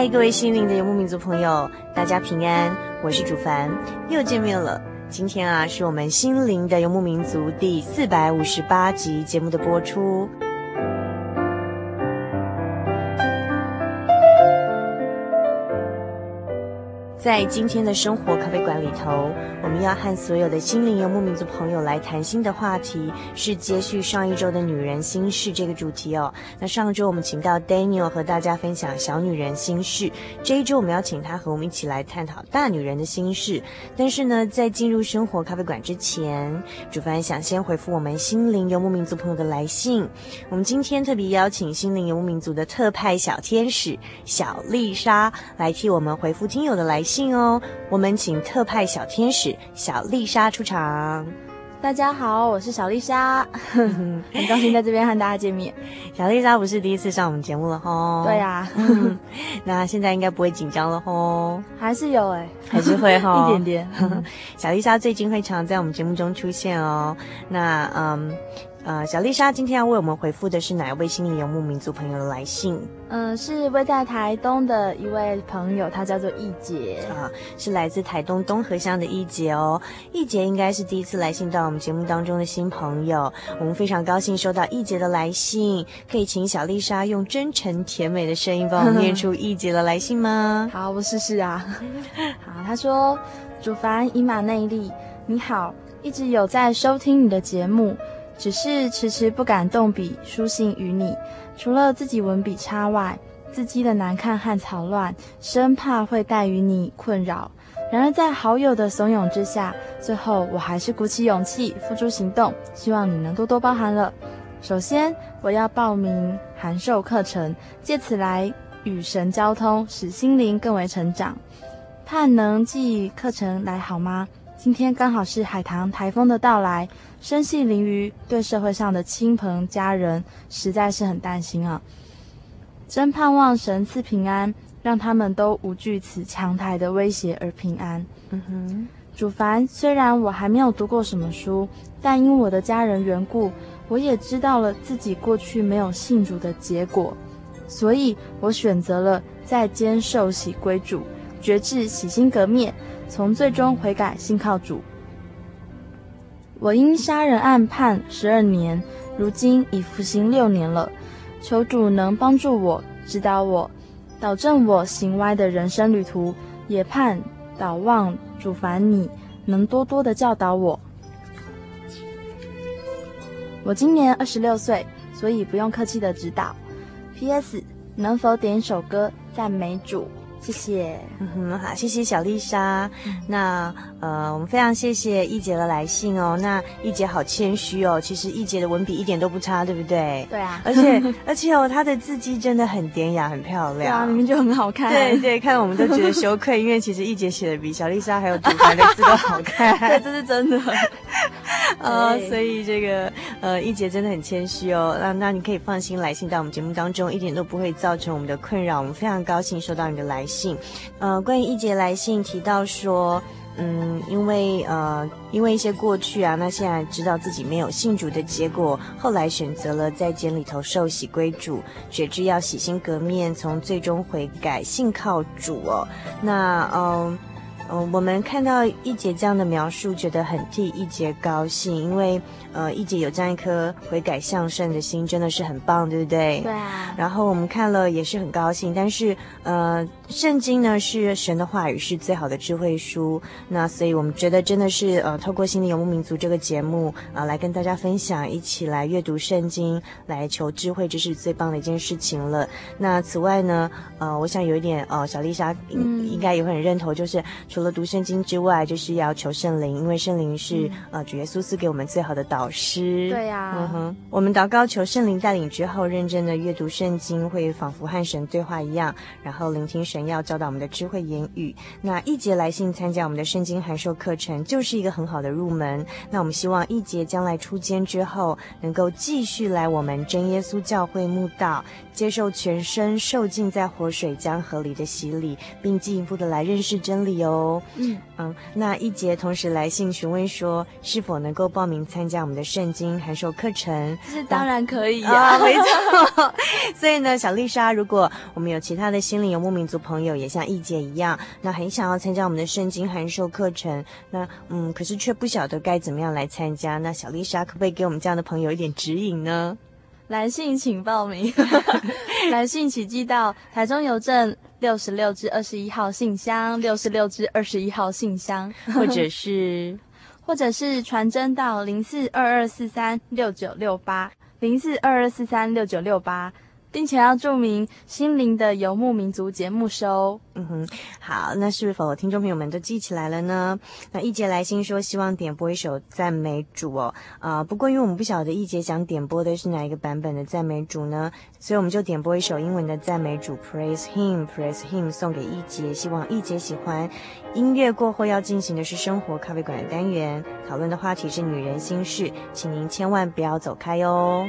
嗨，各位心灵的游牧民族朋友，大家平安，我是主凡，又见面了。今天啊，是我们心灵的游牧民族第四百五十八集节目的播出。在今天的生活咖啡馆里头，我们要和所有的心灵游牧民族朋友来谈心的话题是接续上一周的女人心事这个主题哦。那上周我们请到 Daniel 和大家分享小女人心事，这一周我们要请他和我们一起来探讨大女人的心事。但是呢，在进入生活咖啡馆之前，主凡想先回复我们心灵游牧民族朋友的来信。我们今天特别邀请心灵游牧民族的特派小天使小丽莎来替我们回复听友的来信。信哦，我们请特派小天使小丽莎出场。大家好，我是小丽莎，很高兴在这边和大家见面。小丽莎不是第一次上我们节目了吼？对呀、啊，那现在应该不会紧张了吼？还是有哎、欸，还是会哈，一点点。小丽莎最近会常在我们节目中出现哦。那嗯。呃，小丽莎今天要为我们回复的是哪一位心灵游牧民族朋友的来信？嗯、呃，是位在台东的一位朋友，他叫做易杰啊，是来自台东东河乡的易杰哦。易杰应该是第一次来信到我们节目当中的新朋友，我们非常高兴收到易杰的来信，可以请小丽莎用真诚甜美的声音帮我们念出 易杰的来信吗？好，我试试啊。好，他说：“主凡以马内利，你好，一直有在收听你的节目。”只是迟迟不敢动笔书信于你，除了自己文笔差外，字迹的难看和草乱，生怕会带予你困扰。然而在好友的怂恿之下，最后我还是鼓起勇气付诸行动，希望你能多多包涵了。首先，我要报名函授课程，借此来与神交通，使心灵更为成长。盼能寄课程来好吗？今天刚好是海棠台风的到来。生系淋雨，对社会上的亲朋家人实在是很担心啊！真盼望神赐平安，让他们都无惧此强台的威胁而平安。嗯哼，主凡，虽然我还没有读过什么书，但因我的家人缘故，我也知道了自己过去没有信主的结果，所以我选择了在监受洗归主，决志洗心革面，从最终悔改，信靠主。我因杀人案判十二年，如今已服刑六年了。求主能帮助我，指导我，导正我行歪的人生旅途。也盼祷望主凡你能多多的教导我。我今年二十六岁，所以不用客气的指导。P.S. 能否点一首歌赞美主？谢谢，嗯哼，好，谢谢小丽莎。嗯、那呃，我们非常谢谢易杰的来信哦。那易杰好谦虚哦，其实易杰的文笔一点都不差，对不对？对啊，而且 而且哦，他的字迹真的很典雅，很漂亮。对啊，明明就很好看。对对，看我们都觉得羞愧，因为其实易杰写的比小丽莎还有主凡的字都好看。对，这是真的。呃，所以这个呃，易杰真的很谦虚哦。那那你可以放心来信到我们节目当中，一点都不会造成我们的困扰。我们非常高兴收到你的来信。信呃，关于一杰来信提到说，嗯，因为呃，因为一些过去啊，那现在知道自己没有信主的结果，后来选择了在监里头受洗归主，觉知要洗心革面，从最终悔改，信靠主哦。那嗯。嗯，我们看到一杰这样的描述，觉得很替一杰高兴，因为呃，一姐有这样一颗悔改向圣的心，真的是很棒，对不对？对啊。然后我们看了也是很高兴，但是呃，圣经呢是神的话语，是最好的智慧书，那所以我们觉得真的是呃，透过心灵游牧民族这个节目啊、呃，来跟大家分享，一起来阅读圣经，来求智慧，这是最棒的一件事情了。那此外呢，呃，我想有一点呃，小丽莎应应该也会很认同，就是。除了读圣经之外，就是要求圣灵，因为圣灵是、嗯、呃主耶稣赐给我们最好的导师。对呀、啊，嗯哼，我们祷告求圣灵带领之后，认真的阅读圣经，会仿佛和神对话一样，然后聆听神要教导我们的智慧言语。那一杰来信参加我们的圣经函授课程，就是一个很好的入门。那我们希望一杰将来出监之后，能够继续来我们真耶稣教会慕道，接受全身受浸在活水江河里的洗礼，并进一步的来认识真理哦。嗯嗯，那一杰同时来信询问说，是否能够报名参加我们的圣经函授课程？是当然可以啊，没错。所以呢，小丽莎，如果我们有其他的心灵游牧民族朋友，也像易姐一样，那很想要参加我们的圣经函授课程，那嗯，可是却不晓得该怎么样来参加，那小丽莎可不可以给我们这样的朋友一点指引呢？来信请报名，来信请寄到台中邮政六十六至二十一号信箱，六十六至二十一号信箱，或者是，或者是传真到零四二二四三六九六八，零四二二四三六九六八。并且要注明心灵的游牧民族节目收。嗯哼，好，那是否听众朋友们都记起来了呢？那易杰来信说希望点播一首赞美主哦。啊、不过因为我们不晓得易杰想点播的是哪一个版本的赞美主呢，所以我们就点播一首英文的赞美主，Praise Him，Praise Him，送给易杰，希望易杰喜欢。音乐过后要进行的是生活咖啡馆的单元，讨论的话题是女人心事，请您千万不要走开哦。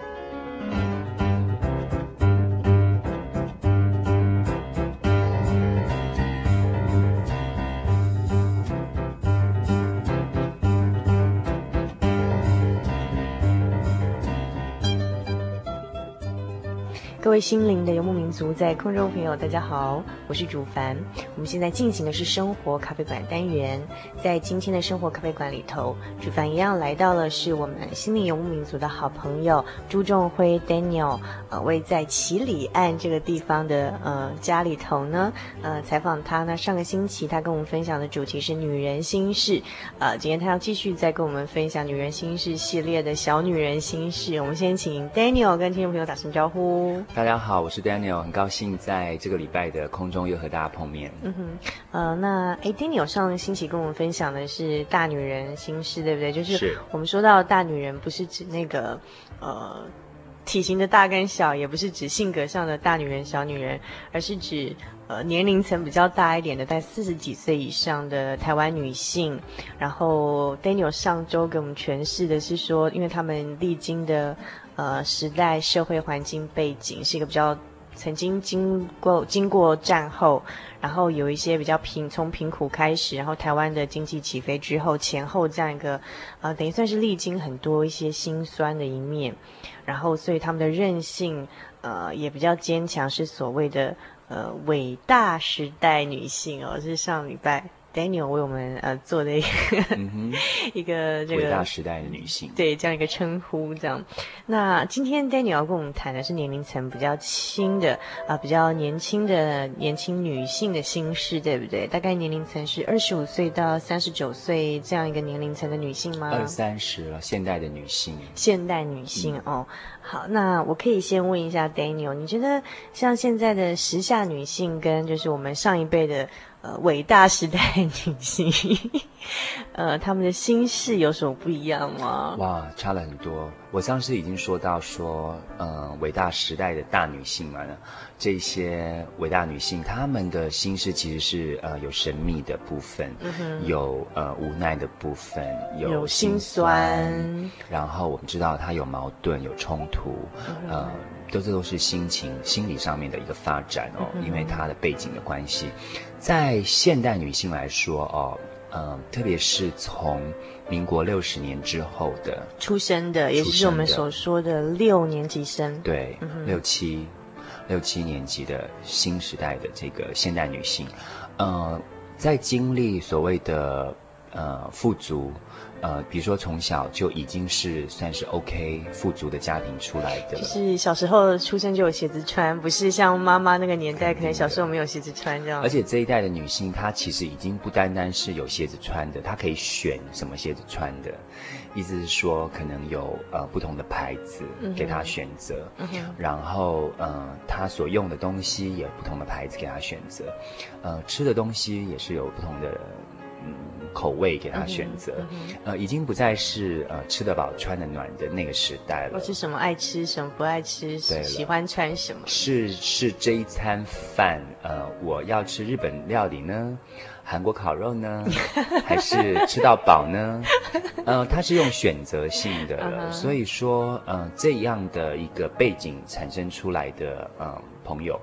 各位心灵的游牧民族，在空中朋友，大家好，我是主凡。我们现在进行的是生活咖啡馆单元，在今天的生活咖啡馆里头，主凡一样来到了是我们心灵游牧民族的好朋友朱仲辉 Daniel，呃，位在唭哩岸这个地方的呃家里头呢，呃，采访他呢。上个星期他跟我们分享的主题是女人心事，呃，今天他要继续再跟我们分享女人心事系列的小女人心事。我们先请 Daniel 跟听众朋友打声招呼。大家好，我是 Daniel，很高兴在这个礼拜的空中又和大家碰面。嗯哼，呃，那哎，Daniel 上星期跟我们分享的是大女人心事，对不对？就是我们说到大女人，不是指那个呃体型的大跟小，也不是指性格上的大女人、小女人，而是指呃年龄层比较大一点的，在四十几岁以上的台湾女性。然后 Daniel 上周给我们诠释的是说，因为他们历经的。呃，时代社会环境背景是一个比较曾经经过经过战后，然后有一些比较贫从贫苦开始，然后台湾的经济起飞之后前后这样一个呃，等于算是历经很多一些辛酸的一面，然后所以他们的韧性呃也比较坚强，是所谓的呃伟大时代女性哦，是上礼拜。Daniel 为我们呃做的一个、嗯、一个这个伟大时代的女性，对这样一个称呼，这样。那今天 Daniel 要跟我们谈的是年龄层比较轻的啊、呃，比较年轻的年轻女性的心事，对不对？大概年龄层是二十五岁到三十九岁这样一个年龄层的女性吗？二三十了，现代的女性。现代女性、嗯、哦，好，那我可以先问一下 Daniel，你觉得像现在的时下女性跟就是我们上一辈的？呃，伟大时代女性，呃，他们的心事有什么不一样吗？哇，差了很多。我上次已经说到说，呃，伟大时代的大女性嘛，这些伟大女性，她们的心事其实是呃有神秘的部分，嗯、有呃无奈的部分，有心酸，心酸，然后我们知道她有矛盾，有冲突，嗯、呃。都这都是心情、心理上面的一个发展哦，因为它的背景的关系，在现代女性来说哦，嗯、呃，特别是从民国六十年之后的出生的，也就是我们所说的六年级生，对，嗯、六七六七年级的新时代的这个现代女性，呃，在经历所谓的呃富足。呃，比如说从小就已经是算是 OK 富足的家庭出来的，就是小时候出生就有鞋子穿，不是像妈妈那个年代，可能小时候没有鞋子穿这样。而且这一代的女性，她其实已经不单单是有鞋子穿的，她可以选什么鞋子穿的，意思是说可能有呃不同的牌子给她选择，嗯、然后呃她所用的东西也有不同的牌子给她选择，呃吃的东西也是有不同的。嗯，口味给他选择，嗯嗯、呃，已经不再是呃吃得饱穿得暖的那个时代了。我是什么爱吃什么不爱吃，喜欢穿什么？是是这一餐饭，呃，我要吃日本料理呢，韩国烤肉呢，还是吃到饱呢？呃，它是用选择性的，嗯、所以说，呃，这样的一个背景产生出来的，呃，朋友。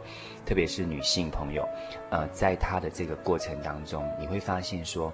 特别是女性朋友，呃，在她的这个过程当中，你会发现说，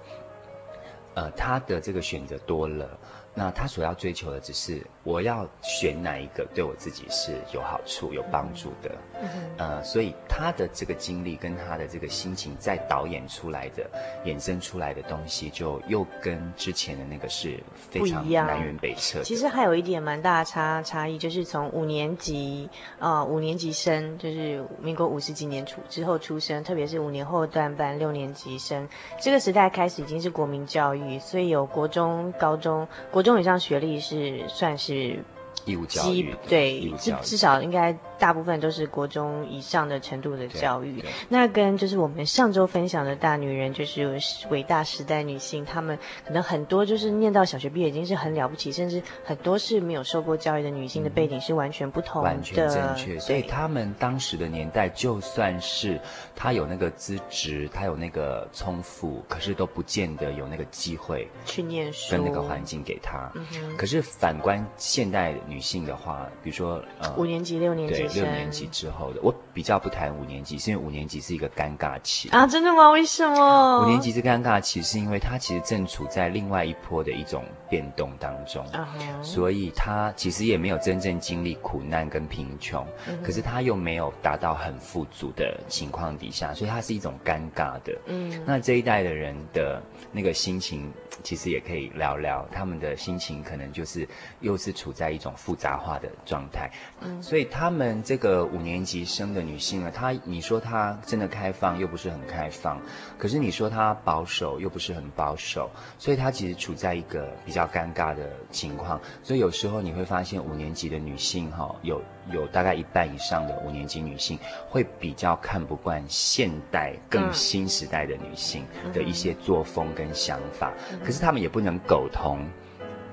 呃，他的这个选择多了。那他所要追求的只是我要选哪一个对我自己是有好处、有帮助的，嗯、呃，所以他的这个经历跟他的这个心情在导演出来的、衍生出来的东西，就又跟之前的那个是非常南辕北辙。其实还有一点蛮大的差差异，就是从五年级啊、呃，五年级生，就是民国五十几年出之后出生，特别是五年后段班六年级生，这个时代开始已经是国民教育，所以有国中、高中国。中以上学历是算是 Yeah. 义务教育，对，至至少应该。大部分都是国中以上的程度的教育，那跟就是我们上周分享的大女人，就是伟大时代女性，她们可能很多就是念到小学毕业已经是很了不起，甚至很多是没有受过教育的女性的背景是完全不同的，完全正确。所以她们当时的年代，就算是她有那个资质，她有那个聪富，可是都不见得有那个机会去念书，跟那个环境给她。可是反观现代女性的话，比如说呃五年级、六年级，对六年级之后的，我比较不谈五年级，是因为五年级是一个尴尬期啊，真的吗？为什么？五年级是尴尬期，是因为他其实正处在另外一波的一种变动当中，啊、所以他其实也没有真正经历苦难跟贫穷，嗯、可是他又没有达到很富足的情况底下，所以他是一种尴尬的。嗯，那这一代的人的那个心情，其实也可以聊聊，他们的心情可能就是又是处在一种复杂化的状态。嗯，所以他们这个五年级生的女性呢，她你说她真的开放，又不是很开放，可是你说她保守，又不是很保守，所以她其实处在一个比较尴尬的情况。所以有时候你会发现，五年级的女性哈、哦，有有大概一半以上的五年级女性会比较看不惯现代更新时代的女性的一些作风跟想法。可是她们也不能苟同，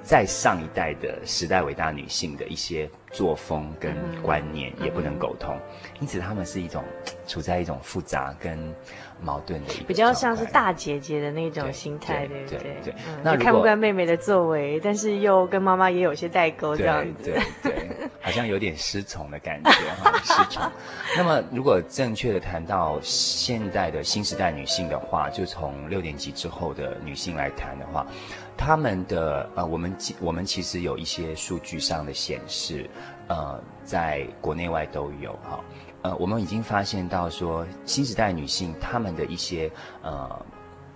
在上一代的时代伟大女性的一些作风跟观念也不能沟通，因此他们是一种处在一种复杂跟矛盾的一个，比较像是大姐姐的那种心态，对不对？对，对，嗯、那看不惯妹妹的作为，但是又跟妈妈也有些代沟，这样子，对对，对，好像有点失宠的感觉哈，失宠。那么，如果正确的谈到现代的新时代女性的话，就从六年级之后的女性来谈的话。他们的呃，我们我们其实有一些数据上的显示，呃，在国内外都有哈，呃，我们已经发现到说，新时代女性她们的一些呃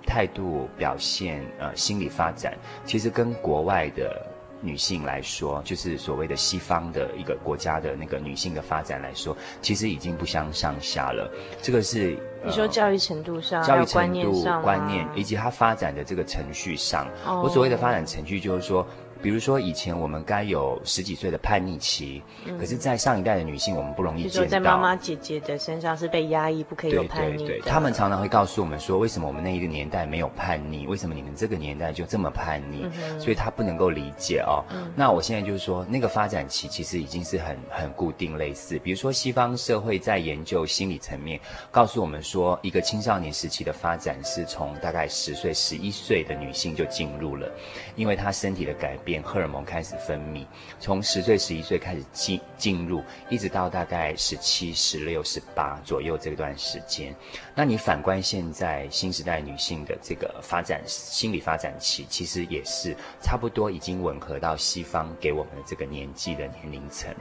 态度表现呃心理发展，其实跟国外的。女性来说，就是所谓的西方的一个国家的那个女性的发展来说，其实已经不相上下了。这个是你说教育程度上、教育程度、观念以及它发展的这个程序上。Oh. 我所谓的发展程序，就是说。比如说，以前我们该有十几岁的叛逆期，嗯，可是，在上一代的女性，我们不容易见到。就是在妈妈姐姐的身上是被压抑，不可以有叛逆的。对对对，他们常常会告诉我们说，为什么我们那一个年代没有叛逆？为什么你们这个年代就这么叛逆？嗯、所以他不能够理解哦。嗯、那我现在就是说，那个发展期其实已经是很很固定类似。比如说，西方社会在研究心理层面，告诉我们说，一个青少年时期的发展是从大概十岁、十一岁的女性就进入了，因为她身体的改变。荷尔蒙开始分泌，从十岁、十一岁开始进进入，一直到大概十七、十六、十八左右这段时间。那你反观现在新时代女性的这个发展心理发展期，其实也是差不多已经吻合到西方给我们的这个年纪的年龄层。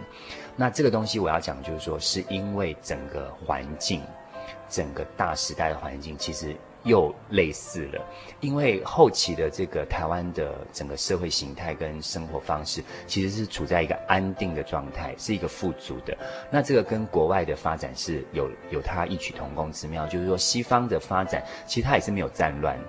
那这个东西我要讲，就是说，是因为整个环境，整个大时代的环境，其实。又类似了，因为后期的这个台湾的整个社会形态跟生活方式，其实是处在一个安定的状态，是一个富足的。那这个跟国外的发展是有有它异曲同工之妙，就是说西方的发展其实它也是没有战乱。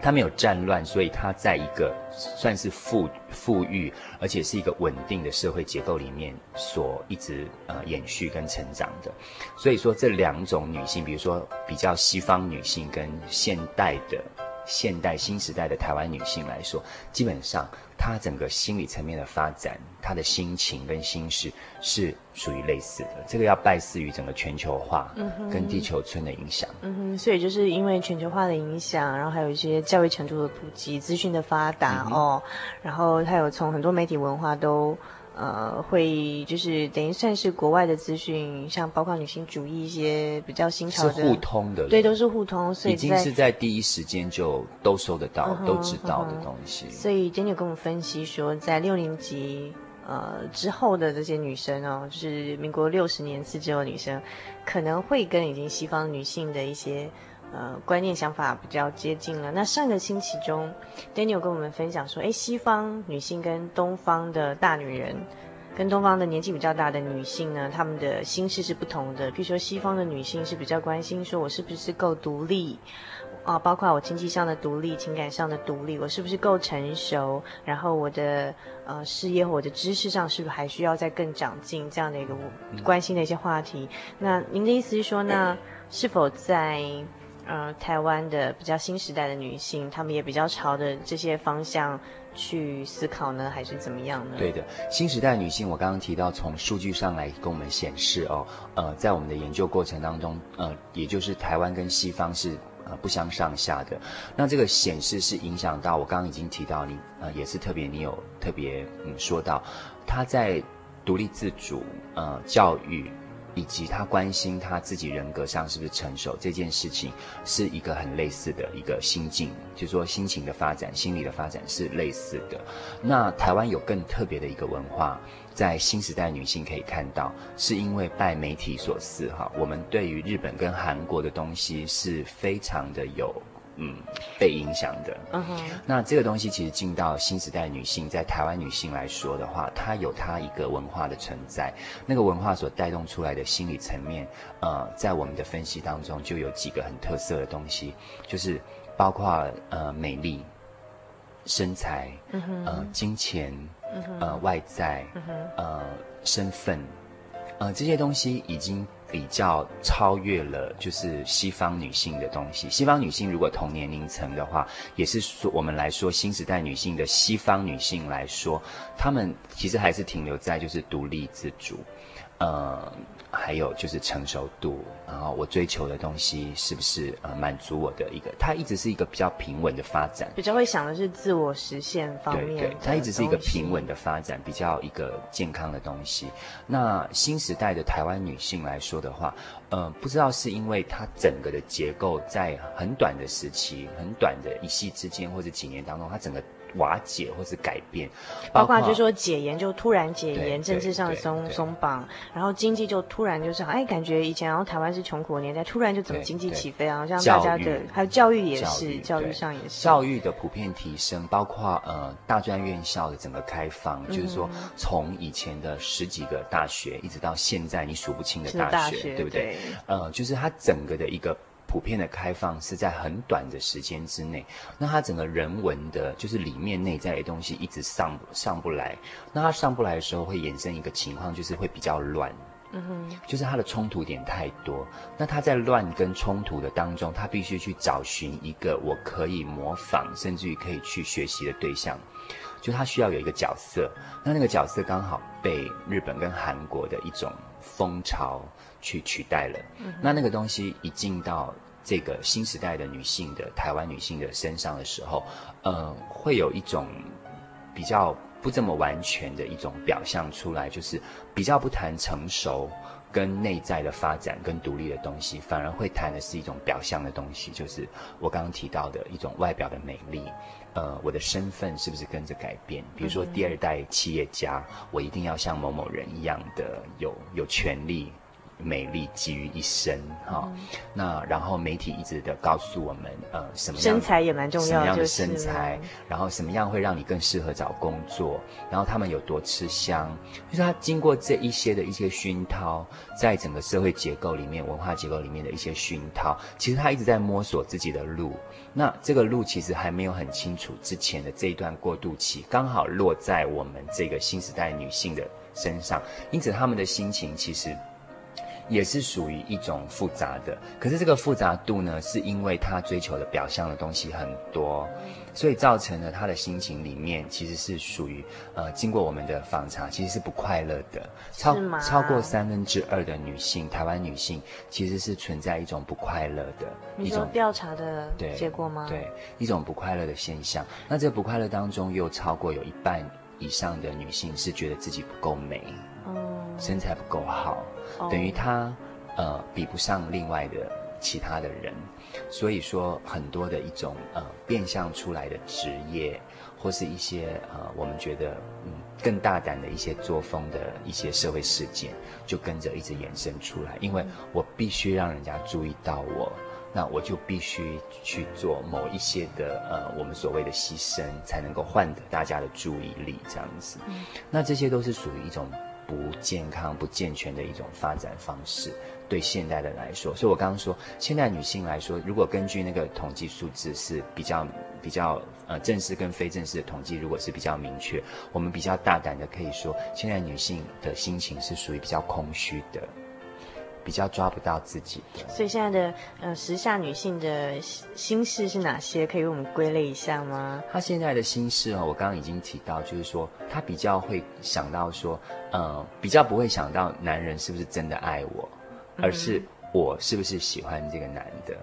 他没有战乱，所以他在一个算是富富裕，而且是一个稳定的社会结构里面所一直呃延续跟成长的。所以说这两种女性，比如说比较西方女性跟现代的。现代新时代的台湾女性来说，基本上她整个心理层面的发展，她的心情跟心事是属于类似的。这个要拜赐于整个全球化跟地球村的影响。嗯哼，所以就是因为全球化的影响，然后还有一些教育程度的普及、资讯的发达、嗯、哦，然后还有从很多媒体文化都。呃，会就是等于算是国外的资讯，像包括女性主义一些比较新潮的，是互通的，对，都是互通，所以已经是在第一时间就都收得到、uh 都知道的东西。Uh. 所以 Daniel 跟我们分析说，在六年级呃之后的这些女生哦，就是民国六十年次之后的女生，可能会跟已经西方女性的一些。呃，观念想法比较接近了。那上个星期中，Daniel 跟我们分享说，诶，西方女性跟东方的大女人，跟东方的年纪比较大的女性呢，她们的心事是不同的。譬如说，西方的女性是比较关心说，我是不是够独立啊？包括我经济上的独立、情感上的独立，我是不是够成熟？然后我的呃事业或我的知识上是不是还需要再更长进？这样的一个关心的一些话题。那您的意思是说，那是否在？呃，台湾的比较新时代的女性，她们也比较朝着这些方向去思考呢，还是怎么样呢？对的，新时代女性，我刚刚提到，从数据上来跟我们显示哦，呃，在我们的研究过程当中，呃，也就是台湾跟西方是。呃不相上下的。那这个显示是影响到我刚刚已经提到你呃也是特别你有特别嗯说到他在独立自主呃教育。以及他关心他自己人格上是不是成熟这件事情，是一个很类似的一个心境，就是说心情的发展、心理的发展是类似的。那台湾有更特别的一个文化，在新时代女性可以看到，是因为拜媒体所赐哈，我们对于日本跟韩国的东西是非常的有。嗯，被影响的。嗯哼，那这个东西其实进到新时代女性，在台湾女性来说的话，它有它一个文化的存在。那个文化所带动出来的心理层面，呃，在我们的分析当中就有几个很特色的东西，就是包括呃美丽、身材、嗯哼，呃金钱、嗯哼，呃外在、嗯哼，呃身份，呃这些东西已经。比较超越了，就是西方女性的东西。西方女性如果同年龄层的话，也是说我们来说新时代女性的西方女性来说，她们其实还是停留在就是独立自主，呃。还有就是成熟度，然后我追求的东西是不是呃满足我的一个？它一直是一个比较平稳的发展，比较会想的是自我实现方面。对对，它一直是一个平稳的发展，比较一个健康的东西。那新时代的台湾女性来说的话，呃，不知道是因为它整个的结构在很短的时期、很短的一夕之间或者几年当中，它整个。瓦解或是改变，包括就是说解严就突然解严，政治上的松松绑，然后经济就突然就是哎，感觉以前然后台湾是穷苦的年代，突然就怎么经济起飞啊？像大家的还有教育也是，教育上也是，教育的普遍提升，包括呃大专院校的整个开放，嗯、就是说从以前的十几个大学，一直到现在你数不清的大学，大学对不对？对呃，就是它整个的一个。普遍的开放是在很短的时间之内，那它整个人文的，就是里面内在的东西一直上上不来，那它上不来的时候会衍生一个情况，就是会比较乱，嗯哼，就是它的冲突点太多，那他在乱跟冲突的当中，他必须去找寻一个我可以模仿，甚至于可以去学习的对象，就他需要有一个角色，那那个角色刚好被日本跟韩国的一种风潮。去取代了，那那个东西一进到这个新时代的女性的台湾女性的身上的时候，呃，会有一种比较不这么完全的一种表象出来，就是比较不谈成熟跟内在的发展跟独立的东西，反而会谈的是一种表象的东西，就是我刚刚提到的一种外表的美丽，呃，我的身份是不是跟着改变？比如说第二代企业家，我一定要像某某人一样的有有权利。美丽集于一身，哈、哦嗯，那然后媒体一直的告诉我们，呃，什么身材也蛮重要，什么样的身材，然后什么样会让你更适合找工作，然后他们有多吃香，就是他经过这一些的一些熏陶，在整个社会结构里面、文化结构里面的一些熏陶，其实他一直在摸索自己的路。那这个路其实还没有很清楚，之前的这一段过渡期刚好落在我们这个新时代女性的身上，因此他们的心情其实。也是属于一种复杂的，可是这个复杂度呢，是因为他追求的表象的东西很多，所以造成了他的心情里面其实是属于呃，经过我们的访查，其实是不快乐的。超超过三分之二的女性，台湾女性其实是存在一种不快乐的一种调查的结果吗？对，一种不快乐的现象。那这不快乐当中，又超过有一半以上的女性是觉得自己不够美，嗯，身材不够好。等于他，呃，比不上另外的其他的人，所以说很多的一种呃变相出来的职业，或是一些呃我们觉得嗯更大胆的一些作风的一些社会事件，就跟着一直延伸出来。因为我必须让人家注意到我，那我就必须去做某一些的呃我们所谓的牺牲，才能够换得大家的注意力，这样子。那这些都是属于一种。不健康、不健全的一种发展方式，对现代人来说，所以我刚刚说，现代女性来说，如果根据那个统计数字是比较比较呃正式跟非正式的统计，如果是比较明确，我们比较大胆的可以说，现在女性的心情是属于比较空虚的。比较抓不到自己的，所以现在的呃时下女性的心事是哪些？可以为我们归类一下吗？她现在的心事哦，我刚刚已经提到，就是说她比较会想到说，呃，比较不会想到男人是不是真的爱我，而是我是不是喜欢这个男的。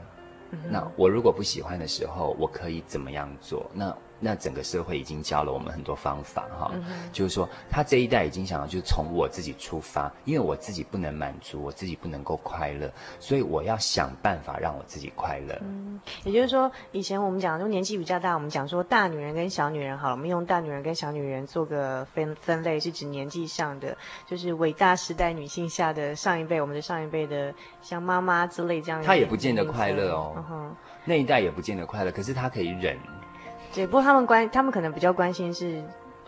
嗯、那我如果不喜欢的时候，我可以怎么样做？那那整个社会已经教了我们很多方法哈，嗯、就是说他这一代已经想要就是从我自己出发，因为我自己不能满足，我自己不能够快乐，所以我要想办法让我自己快乐。嗯，也就是说，以前我们讲就年纪比较大，我们讲说大女人跟小女人好了，我们用大女人跟小女人做个分分类，是指年纪上的，就是伟大时代女性下的上一辈，我们的上一辈的像妈妈之类这样。她也不见得快乐哦，嗯，那一代也不见得快乐，可是她可以忍。对，不过他们关，他们可能比较关心是。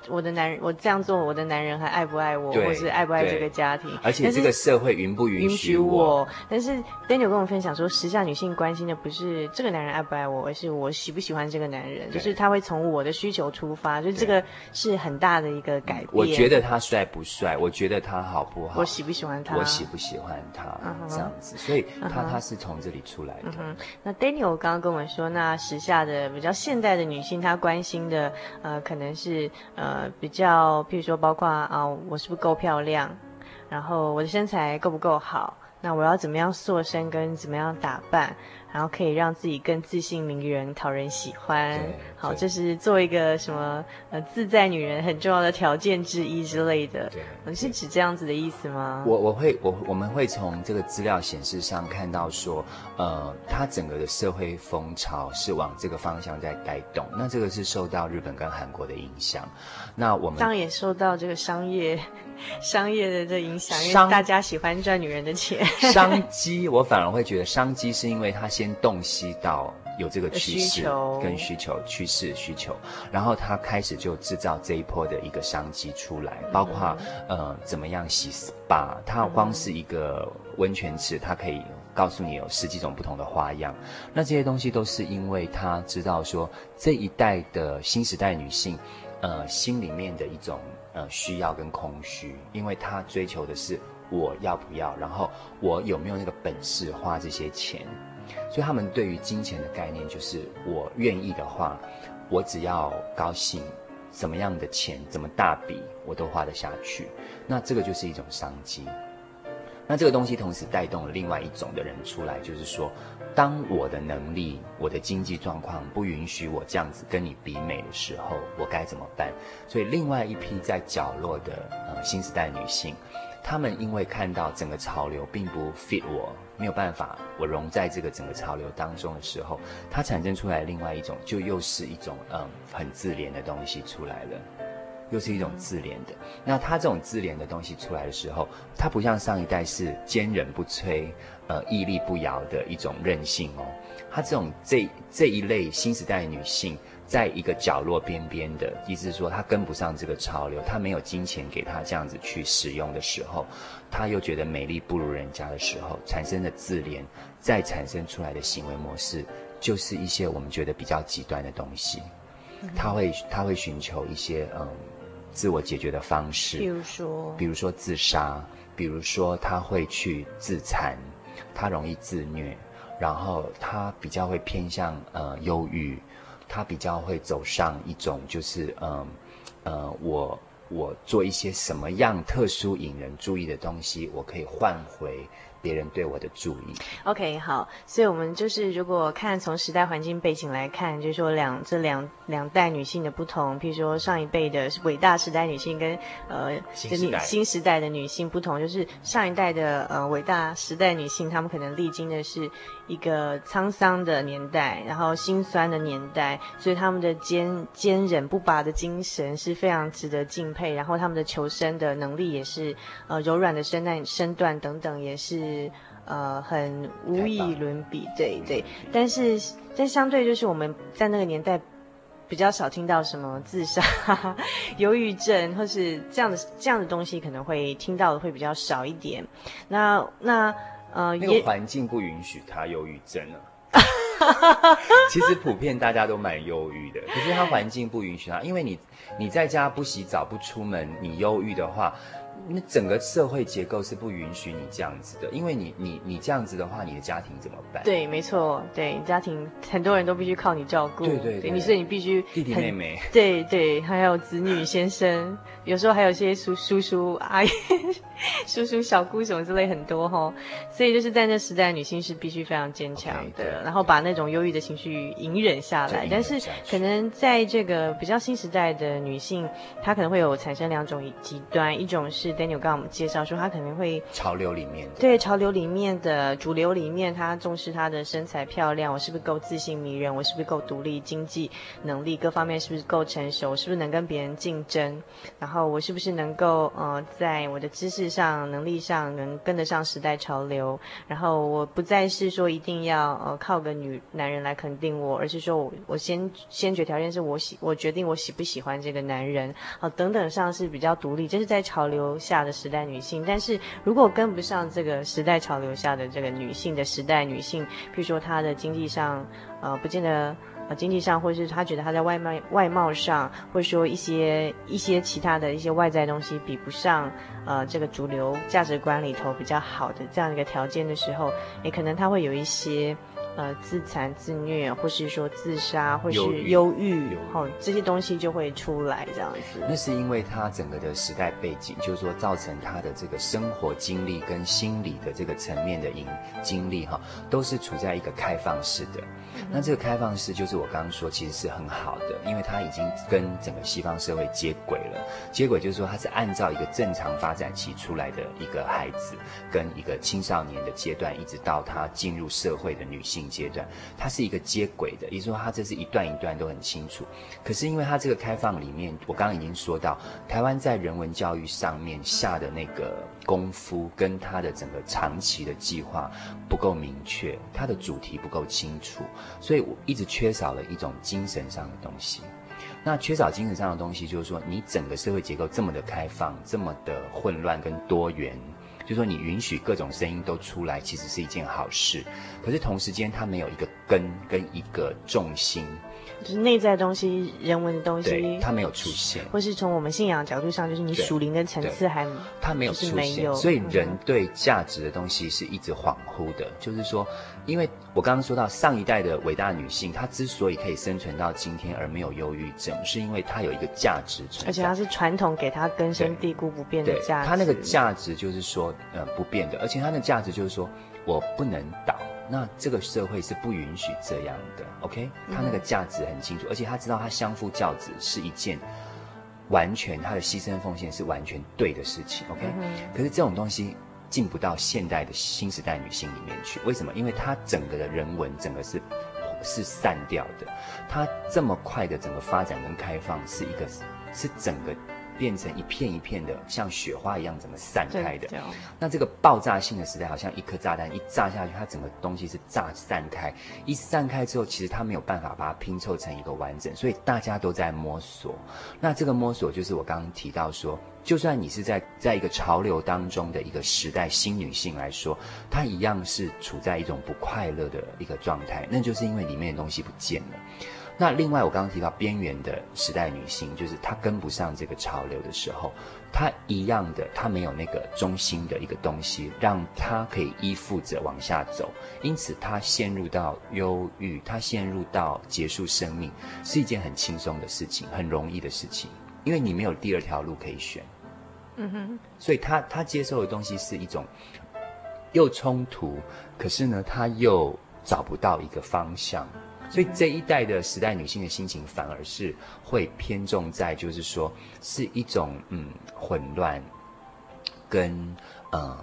我的男人，我这样做，我的男人还爱不爱我，或是爱不爱这个家庭？而且这个社会允不允许我？但是 Daniel 跟我们分享说，时下女性关心的不是这个男人爱不爱我，而是我喜不喜欢这个男人。就是他会从我的需求出发，就这个是很大的一个改变。我觉得他帅不帅？我觉得他好不好？我喜不喜欢他？我喜不喜欢他？这样子，所以他他是从这里出来的。那 Daniel 刚刚跟我们说，那时下的比较现代的女性，她关心的呃，可能是呃比较。譬如说，包括啊，我是不是够漂亮？然后我的身材够不够好？那我要怎么样塑身，跟怎么样打扮？然后可以让自己更自信、迷人、讨人喜欢。好，这是做一个什么呃自在女人很重要的条件之一之类的。对，你是指这样子的意思吗？我我会我我们会从这个资料显示上看到说，呃，它整个的社会风潮是往这个方向在带动。那这个是受到日本跟韩国的影响。那我们当然也受到这个商业 商业的这影响，因为大家喜欢赚女人的钱。商机，我反而会觉得商机是因为它先洞悉到有这个趋势跟需求趋势需求，然后它开始就制造这一波的一个商机出来，包括呃怎么样洗 SPA，它光是一个温泉池，它可以告诉你有十几种不同的花样。那这些东西都是因为他知道说这一代的新时代女性，呃心里面的一种呃需要跟空虚，因为他追求的是。我要不要？然后我有没有那个本事花这些钱？所以他们对于金钱的概念就是：我愿意的话，我只要高兴，怎么样的钱，怎么大笔，我都花得下去。那这个就是一种商机。那这个东西同时带动了另外一种的人出来，就是说，当我的能力、我的经济状况不允许我这样子跟你比美的时候，我该怎么办？所以另外一批在角落的呃新时代女性。她们因为看到整个潮流并不 fit 我，没有办法我融在这个整个潮流当中的时候，它产生出来另外一种，就又是一种嗯很自怜的东西出来了，又是一种自怜的。那他这种自怜的东西出来的时候，它不像上一代是坚忍不摧、呃屹立不摇的一种韧性哦，它这种这这一类新时代女性。在一个角落边边的，意思是说他跟不上这个潮流，他没有金钱给他这样子去使用的时候，他又觉得美丽不如人家的时候，产生的自怜，再产生出来的行为模式，就是一些我们觉得比较极端的东西。他会他会寻求一些嗯自我解决的方式，比如说比如说自杀，比如说他会去自残，他容易自虐，然后他比较会偏向呃忧郁。他比较会走上一种，就是嗯，呃，我我做一些什么样特殊引人注意的东西，我可以换回。别人对我的注意。OK，好，所以我们就是如果看从时代环境背景来看，就是说两这两两代女性的不同，譬如说上一辈的伟大时代女性跟呃新时新时代的女性不同，就是上一代的呃伟大时代女性，她们可能历经的是一个沧桑的年代，然后心酸的年代，所以他们的坚坚忍不拔的精神是非常值得敬佩，然后他们的求生的能力也是呃柔软的身段身段等等也是。是呃，很无以伦比，对对。但是，但相对就是我们在那个年代比较少听到什么自杀、忧郁症，或是这样的这样的东西，可能会听到的会比较少一点。那那呃，那个环境不允许他忧郁症啊。其实普遍大家都蛮忧郁的，可是他环境不允许他，因为你你在家不洗澡不出门，你忧郁的话。那整个社会结构是不允许你这样子的，因为你你你这样子的话，你的家庭怎么办？对，没错，对，家庭很多人都必须靠你照顾。对对对，你所以你必须弟弟妹妹。对对，还有子女先生，有时候还有些叔叔叔阿姨，叔叔、小姑什么之类很多哈，所以就是在那时代，女性是必须非常坚强的，okay, 然后把那种忧郁的情绪隐忍下来。但是可能在这个比较新时代的女性，她可能会有产生两种极端，一种是 Daniel 刚刚我们介绍说，他肯定会潮流里面的，对潮流里面的主流里面，他重视他的身材漂亮，我是不是够自信迷人，我是不是够独立，经济能力各方面是不是够成熟，我是不是能跟别人竞争，然后我是不是能够呃在我的知识上、能力上能跟得上时代潮流，然后我不再是说一定要呃靠个女男人来肯定我，而是说我我先先决条件是我喜我决定我喜不喜欢这个男人，好、呃、等等上是比较独立，这是在潮流下的时代女性。但是如果跟不上这个时代潮流下的这个女性的时代女性，比如说她的经济上呃不见得。呃，经济上，或者是他觉得他在外貌外貌上，或者说一些一些其他的一些外在东西比不上，呃，这个主流价值观里头比较好的这样一个条件的时候，也可能他会有一些。呃，自残、自虐，或是说自杀，或是忧郁，好，这些东西就会出来这样子。那是因为他整个的时代背景，就是说造成他的这个生活经历跟心理的这个层面的影经历哈，都是处在一个开放式的。嗯、那这个开放式就是我刚刚说，其实是很好的，因为他已经跟整个西方社会接轨了。接轨就是说，他是按照一个正常发展期出来的一个孩子，跟一个青少年的阶段，一直到他进入社会的女性。阶段，它是一个接轨的，也就是说，它这是一段一段都很清楚。可是，因为它这个开放里面，我刚刚已经说到，台湾在人文教育上面下的那个功夫，跟它的整个长期的计划不够明确，它的主题不够清楚，所以我一直缺少了一种精神上的东西。那缺少精神上的东西，就是说，你整个社会结构这么的开放，这么的混乱跟多元。就说，你允许各种声音都出来，其实是一件好事。可是同时间，它没有一个根跟一个重心。就是内在的东西，人文的东西，它没有出现，或是从我们信仰角度上，就是你属灵的层次还它没有出现，所以人对价值的东西是一直恍惚的。就是说，因为我刚刚说到上一代的伟大女性，她之所以可以生存到今天而没有忧郁症，是因为她有一个价值存在，而且她是传统给她根深蒂固不变的价值。她那个价值就是说，呃，不变的，而且她的价值就是说我不能倒。那这个社会是不允许这样的，OK？他那个价值很清楚，而且他知道他相夫教子是一件完全他的牺牲奉献是完全对的事情，OK？可是这种东西进不到现代的新时代女性里面去，为什么？因为她整个的人文整个是是散掉的，她这么快的整个发展跟开放是一个是整个。变成一片一片的，像雪花一样，怎么散开的？那这个爆炸性的时代，好像一颗炸弹一炸下去，它整个东西是炸散开。一散开之后，其实它没有办法把它拼凑成一个完整，所以大家都在摸索。那这个摸索，就是我刚刚提到说，就算你是在在一个潮流当中的一个时代新女性来说，她一样是处在一种不快乐的一个状态，那就是因为里面的东西不见了。那另外，我刚刚提到边缘的时代女性，就是她跟不上这个潮流的时候，她一样的，她没有那个中心的一个东西，让她可以依附着往下走，因此她陷入到忧郁，她陷入到结束生命，是一件很轻松的事情，很容易的事情，因为你没有第二条路可以选。嗯哼，所以她她接受的东西是一种又冲突，可是呢，她又找不到一个方向。所以这一代的时代女性的心情反而是会偏重在，就是说是一种嗯混乱，跟呃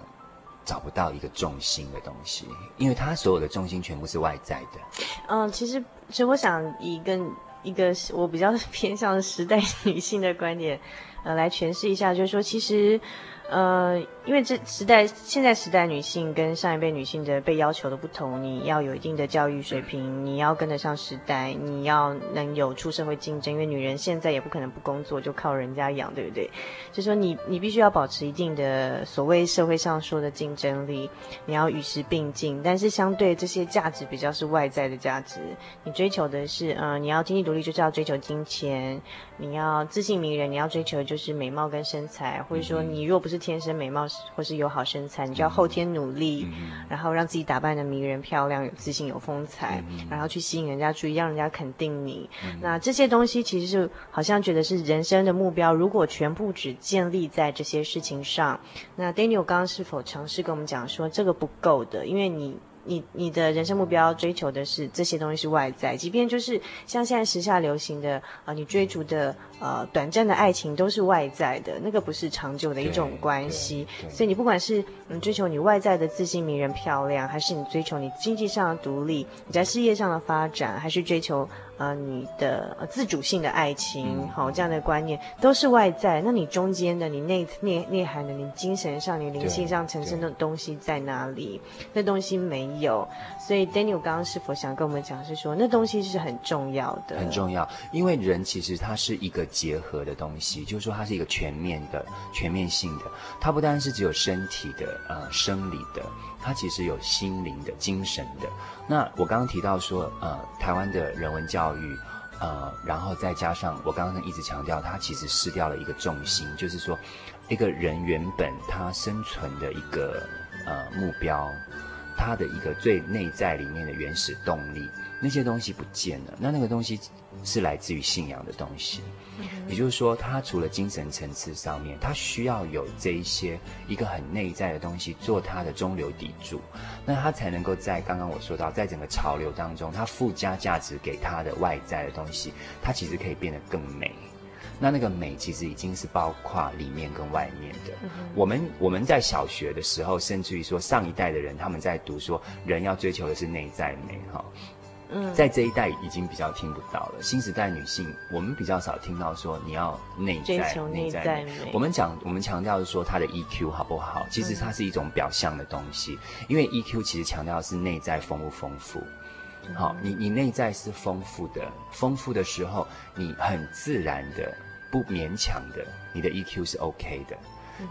找不到一个重心的东西，因为她所有的重心全部是外在的。嗯，其实其实我想以一个一个我比较偏向时代女性的观点，呃，来诠释一下，就是说其实。呃，因为这时代，现在时代女性跟上一辈女性的被要求的不同，你要有一定的教育水平，你要跟得上时代，你要能有出社会竞争，因为女人现在也不可能不工作，就靠人家养，对不对？就说你，你必须要保持一定的所谓社会上说的竞争力，你要与时并进，但是相对这些价值比较是外在的价值，你追求的是，嗯、呃，你要经济独立就是要追求金钱，你要自信迷人，你要追求的就是美貌跟身材，或者说你若不是。天生美貌或是有好身材，你就要后天努力，嗯、然后让自己打扮得迷人漂亮、有自信、有风采，嗯、然后去吸引人家注意，让人家肯定你。嗯、那这些东西其实是好像觉得是人生的目标，如果全部只建立在这些事情上，那 Daniel 刚刚是否尝试跟我们讲说这个不够的？因为你。你你的人生目标追求的是这些东西是外在，即便就是像现在时下流行的啊、呃，你追逐的呃短暂的爱情都是外在的，那个不是长久的一种关系。所以你不管是嗯追求你外在的自信、迷人、漂亮，还是你追求你经济上的独立，你在事业上的发展，还是追求。呃，你的自主性的爱情，好、嗯哦，这样的观念都是外在。那你中间的，你内内内涵的，你精神上、你灵性上产生的东西在哪里？那东西没有。所以，Daniel 刚刚是否想跟我们讲，是说那东西是很重要的？很重要，因为人其实它是一个结合的东西，就是说它是一个全面的、全面性的。它不单是只有身体的、呃，生理的。它其实有心灵的、精神的。那我刚刚提到说，呃，台湾的人文教育，呃，然后再加上我刚刚一直强调，它其实失掉了一个重心，就是说，一个人原本他生存的一个呃目标，他的一个最内在里面的原始动力，那些东西不见了。那那个东西是来自于信仰的东西。也就是说，他除了精神层次上面，他需要有这一些一个很内在的东西做他的中流砥柱，那他才能够在刚刚我说到，在整个潮流当中，他附加价值给他的外在的东西，他其实可以变得更美。那那个美其实已经是包括里面跟外面的。我们我们在小学的时候，甚至于说上一代的人，他们在读说，人要追求的是内在美，哈。嗯，在这一代已经比较听不到了。新时代女性，我们比较少听到说你要内在追求内在美。我们讲，我们强调是说她的 EQ 好不好？其实它是一种表象的东西，嗯、因为 EQ 其实强调的是内在丰不丰富。好、嗯，你你内在是丰富的，丰富的时候，你很自然的、不勉强的，你的 EQ 是 OK 的。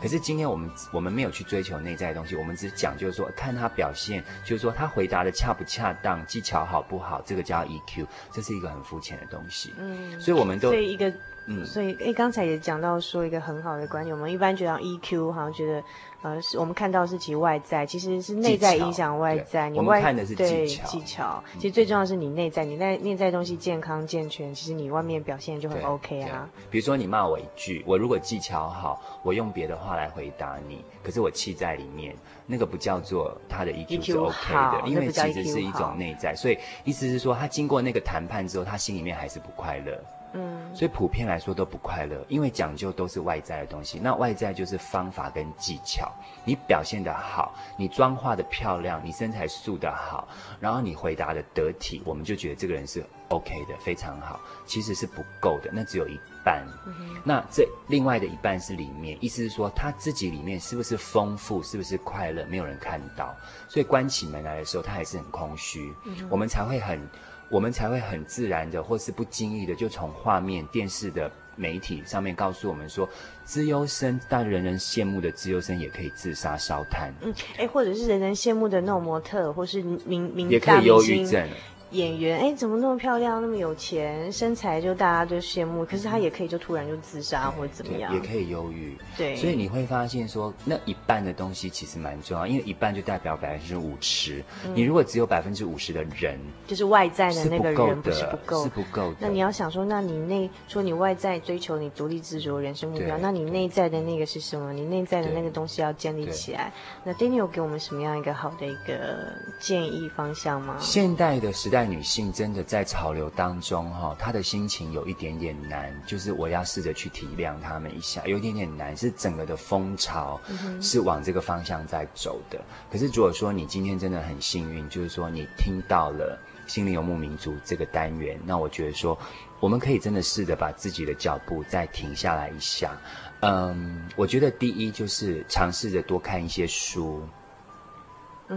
可是今天我们我们没有去追求内在的东西，我们只讲就是说看他表现，就是说他回答的恰不恰当，技巧好不好，这个叫 EQ，这是一个很肤浅的东西。嗯，所以我们都所以一个嗯，所以诶刚才也讲到说一个很好的观点，我们一般觉得 EQ 好像觉得。呃，是我们看到是其外在，其实是内在影响外在。你外我们看的是技巧，技巧。其实最重要的是你内在，你内内在东西健康健全，其实你外面表现就很 OK 啊。比如说你骂我一句，我如果技巧好，我用别的话来回答你，可是我气在里面，那个不叫做他的 EQ 是 OK 的，因为其实是一种内在。所以意思是说，他经过那个谈判之后，他心里面还是不快乐。嗯，所以普遍来说都不快乐，因为讲究都是外在的东西。那外在就是方法跟技巧，你表现的好，你妆化的漂亮，你身材素的好，然后你回答的得体，我们就觉得这个人是 OK 的，非常好。其实是不够的，那只有一半。嗯。那这另外的一半是里面，意思是说他自己里面是不是丰富，是不是快乐，没有人看到，所以关起门来的时候，他还是很空虚。嗯。我们才会很。我们才会很自然的，或是不经意的，就从画面、电视的媒体上面告诉我们说，资优生，但人人羡慕的资优生也可以自杀烧炭。嗯，哎，或者是人人羡慕的那种模特，或是名名也可以忧郁症。演员哎，怎么那么漂亮，那么有钱，身材就大家都羡慕。可是他也可以就突然就自杀或者怎么样，也可以忧郁。对，所以你会发现说，那一半的东西其实蛮重要，因为一半就代表百分之五十。你如果只有百分之五十的人，就是外在的那个人不是不够，是不够的。那你要想说，那你内说你外在追求你独立自主的人生目标，那你内在的那个是什么？你内在的那个东西要建立起来。那 Daniel 有给我们什么样一个好的一个建议方向吗？现代的时代女性真的。在潮流当中，哈，她的心情有一点点难，就是我要试着去体谅她们一下，有一点点难，是整个的风潮是往这个方向在走的。可是如果说你今天真的很幸运，就是说你听到了《心灵游牧民族》这个单元，那我觉得说我们可以真的试着把自己的脚步再停下来一下。嗯，我觉得第一就是尝试着多看一些书，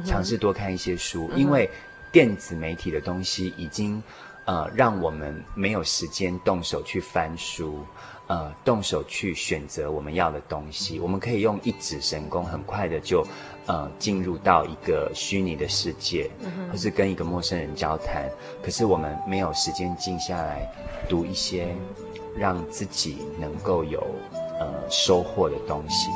尝试多看一些书，因为。电子媒体的东西已经，呃，让我们没有时间动手去翻书，呃，动手去选择我们要的东西。我们可以用一指神功，很快的就，呃，进入到一个虚拟的世界，或是跟一个陌生人交谈。可是我们没有时间静下来读一些让自己能够有，呃，收获的东西。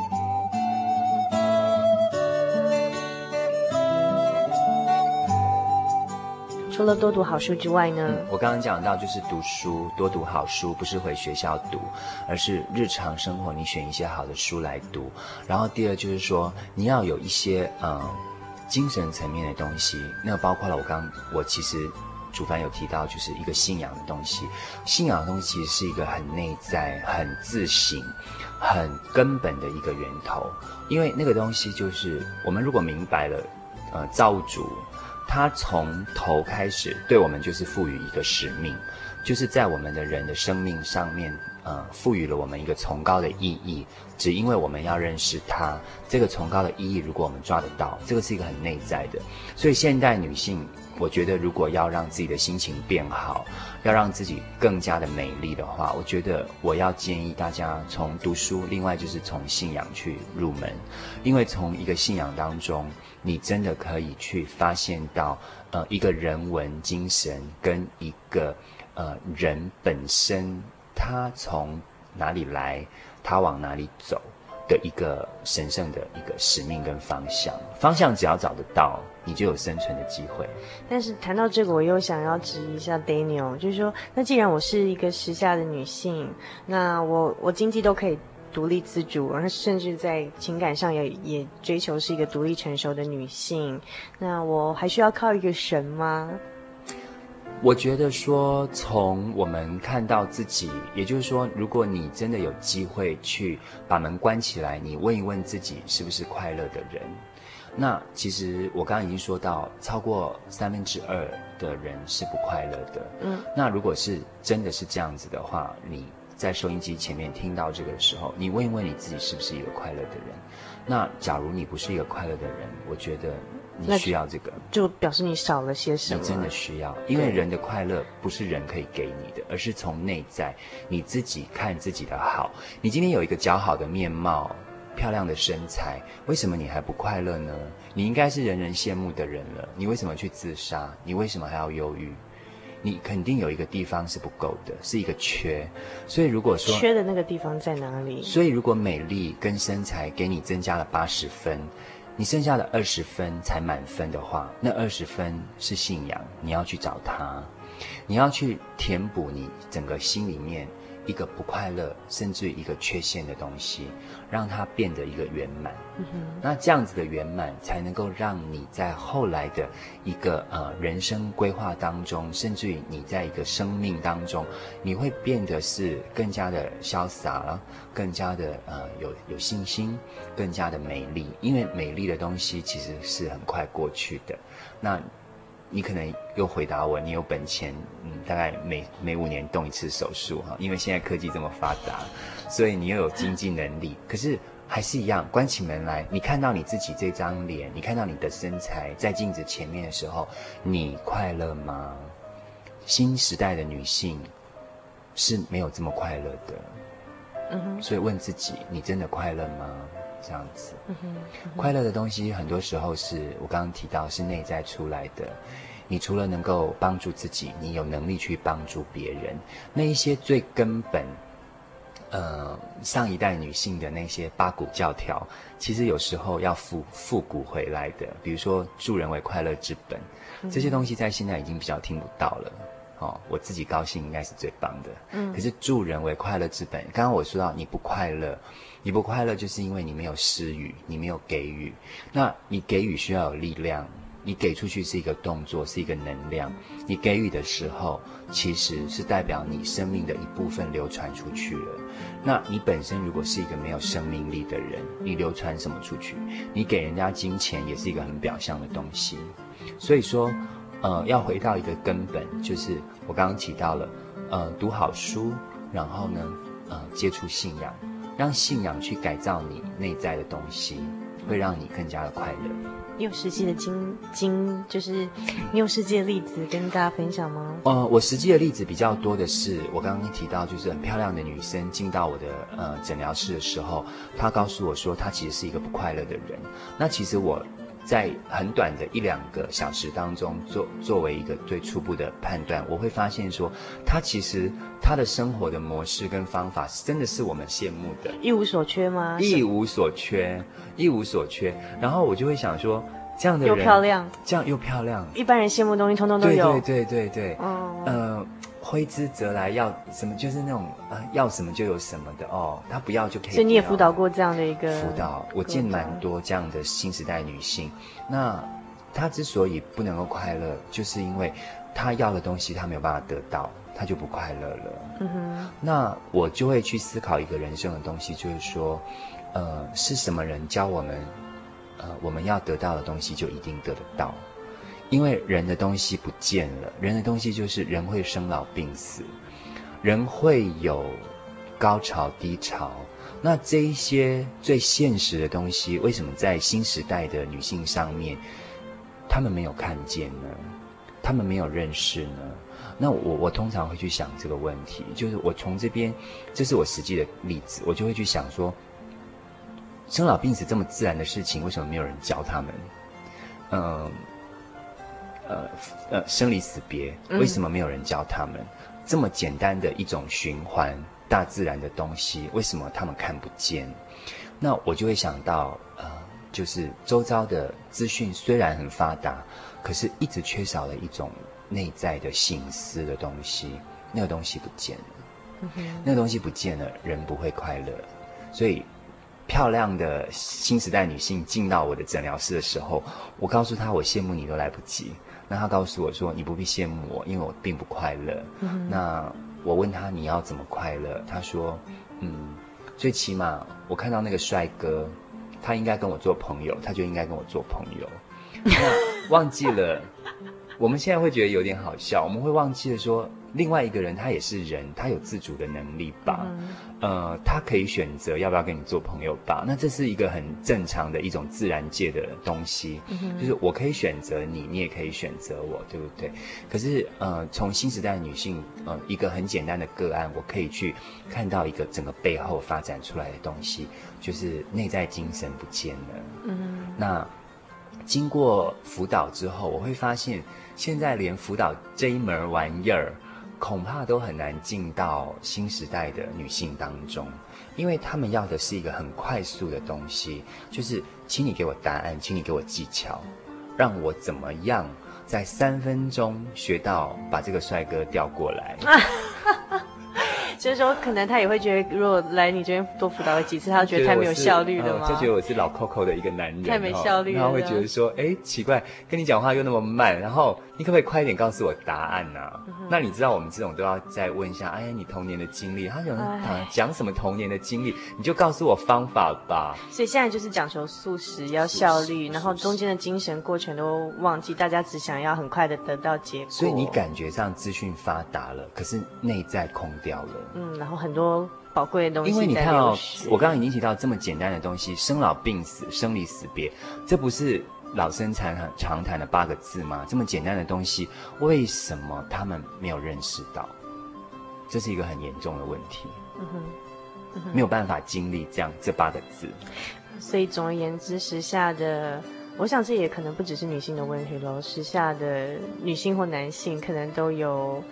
除了多读好书之外呢？我刚刚讲到就是读书，多读好书，不是回学校读，而是日常生活你选一些好的书来读。然后第二就是说，你要有一些嗯精神层面的东西，那包括了我刚我其实。主凡有提到，就是一个信仰的东西。信仰的东西其实是一个很内在、很自省、很根本的一个源头。因为那个东西就是我们如果明白了，呃，造物主他从头开始对我们就是赋予一个使命，就是在我们的人的生命上面，呃，赋予了我们一个崇高的意义。只因为我们要认识他，这个崇高的意义，如果我们抓得到，这个是一个很内在的。所以现代女性。我觉得，如果要让自己的心情变好，要让自己更加的美丽的话，我觉得我要建议大家从读书，另外就是从信仰去入门，因为从一个信仰当中，你真的可以去发现到，呃，一个人文精神跟一个呃人本身，他从哪里来，他往哪里走。的一个神圣的一个使命跟方向，方向只要找得到，你就有生存的机会。但是谈到这个，我又想要质疑一下 Daniel，就是说，那既然我是一个时下的女性，那我我经济都可以独立自主，然后甚至在情感上也也追求是一个独立成熟的女性，那我还需要靠一个神吗？我觉得说，从我们看到自己，也就是说，如果你真的有机会去把门关起来，你问一问自己是不是快乐的人，那其实我刚刚已经说到，超过三分之二的人是不快乐的。嗯，那如果是真的是这样子的话，你在收音机前面听到这个的时候，你问一问你自己是不是一个快乐的人？那假如你不是一个快乐的人，我觉得。你需要这个，就表示你少了些什么。你真的需要，因为人的快乐不是人可以给你的，而是从内在你自己看自己的好。你今天有一个姣好的面貌、漂亮的身材，为什么你还不快乐呢？你应该是人人羡慕的人了，你为什么去自杀？你为什么还要忧郁？你肯定有一个地方是不够的，是一个缺。所以如果说缺的那个地方在哪里？所以如果美丽跟身材给你增加了八十分。你剩下的二十分才满分的话，那二十分是信仰，你要去找它，你要去填补你整个心里面一个不快乐，甚至一个缺陷的东西，让它变得一个圆满。嗯。那这样子的圆满，才能够让你在后来的一个呃人生规划当中，甚至于你在一个生命当中，你会变得是更加的潇洒了，更加的呃有有信心，更加的美丽。因为美丽的东西其实是很快过去的。那。你可能又回答我，你有本钱，嗯，大概每每五年动一次手术哈，因为现在科技这么发达，所以你又有经济能力。可是还是一样，关起门来，你看到你自己这张脸，你看到你的身材在镜子前面的时候，你快乐吗？新时代的女性是没有这么快乐的，嗯哼，所以问自己，你真的快乐吗？这样子，嗯哼，嗯，快乐的东西很多时候是我刚刚提到是内在出来的。你除了能够帮助自己，你有能力去帮助别人。那一些最根本，呃，上一代女性的那些八股教条，其实有时候要复复古回来的。比如说助人为快乐之本，这些东西在现在已经比较听不到了。哦，我自己高兴应该是最棒的。嗯，可是助人为快乐之本。刚刚我说到你不快乐。你不快乐，就是因为你没有施予，你没有给予。那你给予需要有力量，你给出去是一个动作，是一个能量。你给予的时候，其实是代表你生命的一部分流传出去了。那你本身如果是一个没有生命力的人，你流传什么出去？你给人家金钱也是一个很表象的东西。所以说，呃，要回到一个根本，就是我刚刚提到了，呃，读好书，然后呢，呃，接触信仰。让信仰去改造你内在的东西，会让你更加的快乐。你有实际的经经，就是你有实际的例子跟大家分享吗？呃，我实际的例子比较多的是，我刚刚提到，就是很漂亮的女生进到我的呃诊疗室的时候，她告诉我说，她其实是一个不快乐的人。那其实我。在很短的一两个小时当中，作作为一个最初步的判断，我会发现说，他其实他的生活的模式跟方法，真的是我们羡慕的，一无所缺吗？一无所缺，一无所缺。然后我就会想说，这样的人又漂亮，这样又漂亮，一般人羡慕的东西通通都有。对对对对对，嗯呃，挥之则来，要什么就是那种呃，要什么就有什么的哦，他不要就可以。所以你也辅导过这样的一个辅导，我见蛮多这样的新时代女性。那她之所以不能够快乐，就是因为她要的东西她没有办法得到，她就不快乐了。嗯哼。那我就会去思考一个人生的东西，就是说，呃，是什么人教我们？呃，我们要得到的东西就一定得得到，因为人的东西不见了，人的东西就是人会生老病死，人会有高潮低潮。那这一些最现实的东西，为什么在新时代的女性上面，她们没有看见呢？她们没有认识呢？那我我通常会去想这个问题，就是我从这边，这是我实际的例子，我就会去想说。生老病死这么自然的事情，为什么没有人教他们？嗯、呃，呃，生离死别，为什么没有人教他们？嗯、这么简单的一种循环，大自然的东西，为什么他们看不见？那我就会想到，呃，就是周遭的资讯虽然很发达，可是一直缺少了一种内在的醒思的东西，那个东西不见了，嗯、那个东西不见了，人不会快乐，所以。漂亮的新时代女性进到我的诊疗室的时候，我告诉她我羡慕你都来不及。那他告诉我说，你不必羡慕我，因为我并不快乐。嗯、那我问他你要怎么快乐？他说，嗯，最起码我看到那个帅哥，他应该跟我做朋友，他就应该跟我做朋友。那忘记了，我们现在会觉得有点好笑，我们会忘记了说。另外一个人，他也是人，他有自主的能力吧？嗯、呃，他可以选择要不要跟你做朋友吧？那这是一个很正常的一种自然界的东西，嗯、就是我可以选择你，你也可以选择我，对不对？可是，呃，从新时代的女性，呃，一个很简单的个案，我可以去看到一个整个背后发展出来的东西，就是内在精神不见了。嗯，那经过辅导之后，我会发现，现在连辅导这一门玩意儿。恐怕都很难进到新时代的女性当中，因为他们要的是一个很快速的东西，就是请你给我答案，请你给我技巧，让我怎么样在三分钟学到把这个帅哥调过来。就是说，可能他也会觉得，如果来你这边多辅导了几次，他觉得太没有效率了吗？就觉得我是老 Coco 的一个男人，太没效率了。然后会觉得说，哎，奇怪，跟你讲话又那么慢，然后你可不可以快一点告诉我答案呢、啊？嗯、那你知道我们这种都要再问一下，哎，你童年的经历，他讲唉讲什么童年的经历，你就告诉我方法吧。所以现在就是讲求速食，要效率，然后中间的精神过程都忘记，大家只想要很快的得到结果。所以你感觉上资讯发达了，可是内在空掉了。嗯，然后很多宝贵的东西。因为你看哦，我刚刚已经提到这么简单的东西，生老病死、生离死别，这不是老生常谈常谈的八个字吗？这么简单的东西，为什么他们没有认识到？这是一个很严重的问题。嗯哼，嗯哼，没有办法经历这样这八个字。所以总而言之，时下的，我想这也可能不只是女性的问题喽。时下的女性或男性可能都有。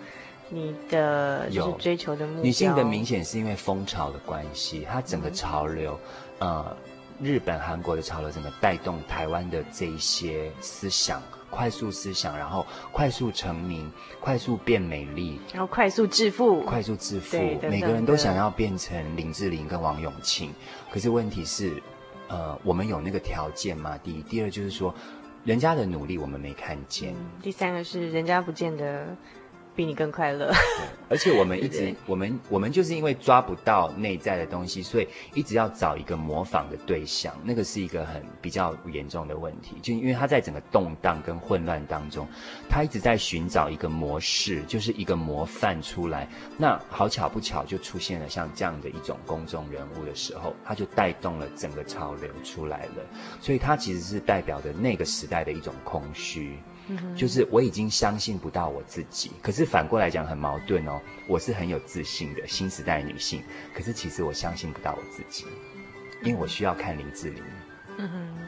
你的就是追求的目标，女性的明显是因为风潮的关系，它整个潮流，嗯、呃，日本、韩国的潮流，整个带动台湾的这一些思想，快速思想，然后快速成名，快速变美丽，然后快速致富，快速致富，每个人都想要变成林志玲跟王永庆，可是问题是，呃，我们有那个条件吗？第一，第二就是说，人家的努力我们没看见，嗯、第三个是人家不见得。比你更快乐，对，而且我们一直，我们我们就是因为抓不到内在的东西，所以一直要找一个模仿的对象，那个是一个很比较严重的问题。就因为他在整个动荡跟混乱当中，他一直在寻找一个模式，就是一个模范出来。那好巧不巧，就出现了像这样的一种公众人物的时候，他就带动了整个潮流出来了。所以，他其实是代表着那个时代的一种空虚。就是我已经相信不到我自己，可是反过来讲很矛盾哦。我是很有自信的新时代女性，可是其实我相信不到我自己，因为我需要看林志玲，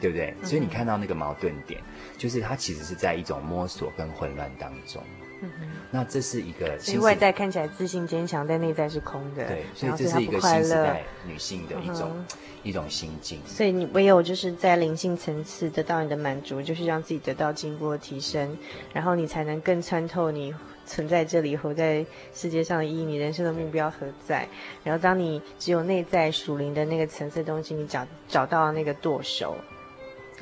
对不对？所以你看到那个矛盾点，就是她其实是在一种摸索跟混乱当中。嗯、那这是一个，所以外在看起来自信坚强，但内在是空的。对，所以这是一个新时代女性的一种、嗯、一种心境。所以你唯有就是在灵性层次得到你的满足，就是让自己得到进步的提升，然后你才能更穿透你存在这里、活在世界上的意义，你人生的目标何在。然后当你只有内在属灵的那个层次的东西，你找找到那个舵手。